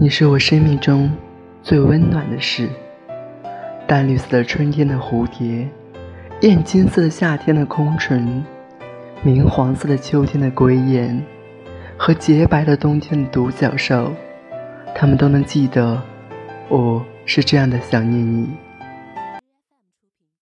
你是我生命中最温暖的事。淡绿色的春天的蝴蝶，艳金色的夏天的空唇，明黄色的秋天的归雁，和洁白的冬天的独角兽，他们都能记得，我是这样的想念你。